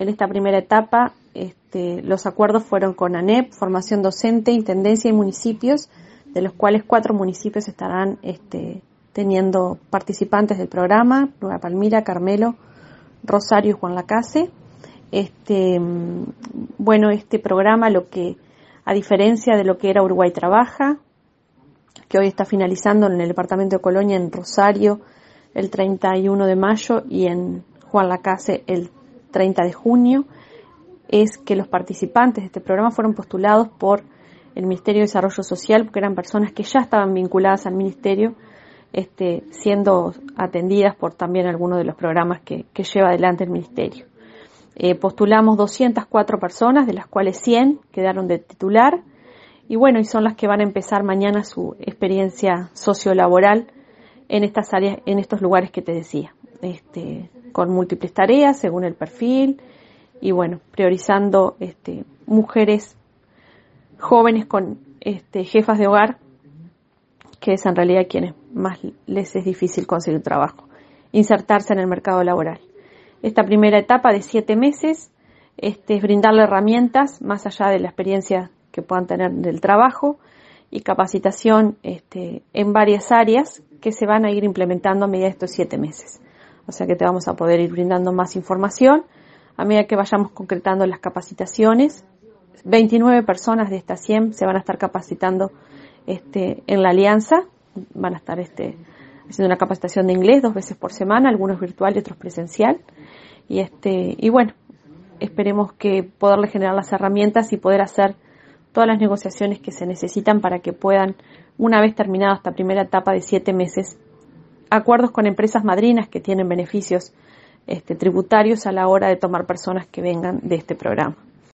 En esta primera etapa, este, los acuerdos fueron con ANEP, Formación Docente, Intendencia y municipios, de los cuales cuatro municipios estarán este, teniendo participantes del programa, Nueva Palmira, Carmelo, Rosario y Juan Lacase. Este, bueno, este programa, lo que, a diferencia de lo que era Uruguay Trabaja, que hoy está finalizando en el departamento de Colonia, en Rosario, el 31 de mayo y en Juan Lacase el 30 de junio, es que los participantes de este programa fueron postulados por el Ministerio de Desarrollo Social, porque eran personas que ya estaban vinculadas al Ministerio, este, siendo atendidas por también algunos de los programas que, lleva adelante el Ministerio. Eh, postulamos 204 personas, de las cuales 100 quedaron de titular, y bueno, y son las que van a empezar mañana su experiencia sociolaboral en estas áreas, en estos lugares que te decía, este, con múltiples tareas según el perfil, y bueno, priorizando este, mujeres jóvenes con este, jefas de hogar, que es en realidad quienes más les es difícil conseguir trabajo, insertarse en el mercado laboral. Esta primera etapa de siete meses este, es brindarle herramientas más allá de la experiencia que puedan tener del trabajo y capacitación este, en varias áreas que se van a ir implementando a medida de estos siete meses. O sea que te vamos a poder ir brindando más información a medida que vayamos concretando las capacitaciones. 29 personas de estas 100 se van a estar capacitando este, en la alianza, van a estar este, haciendo una capacitación de inglés dos veces por semana, algunos virtual y otros presencial. Y, este, y bueno, esperemos que poderle generar las herramientas y poder hacer todas las negociaciones que se necesitan para que puedan, una vez terminada esta primera etapa de siete meses, acuerdos con empresas madrinas que tienen beneficios este, tributarios a la hora de tomar personas que vengan de este programa.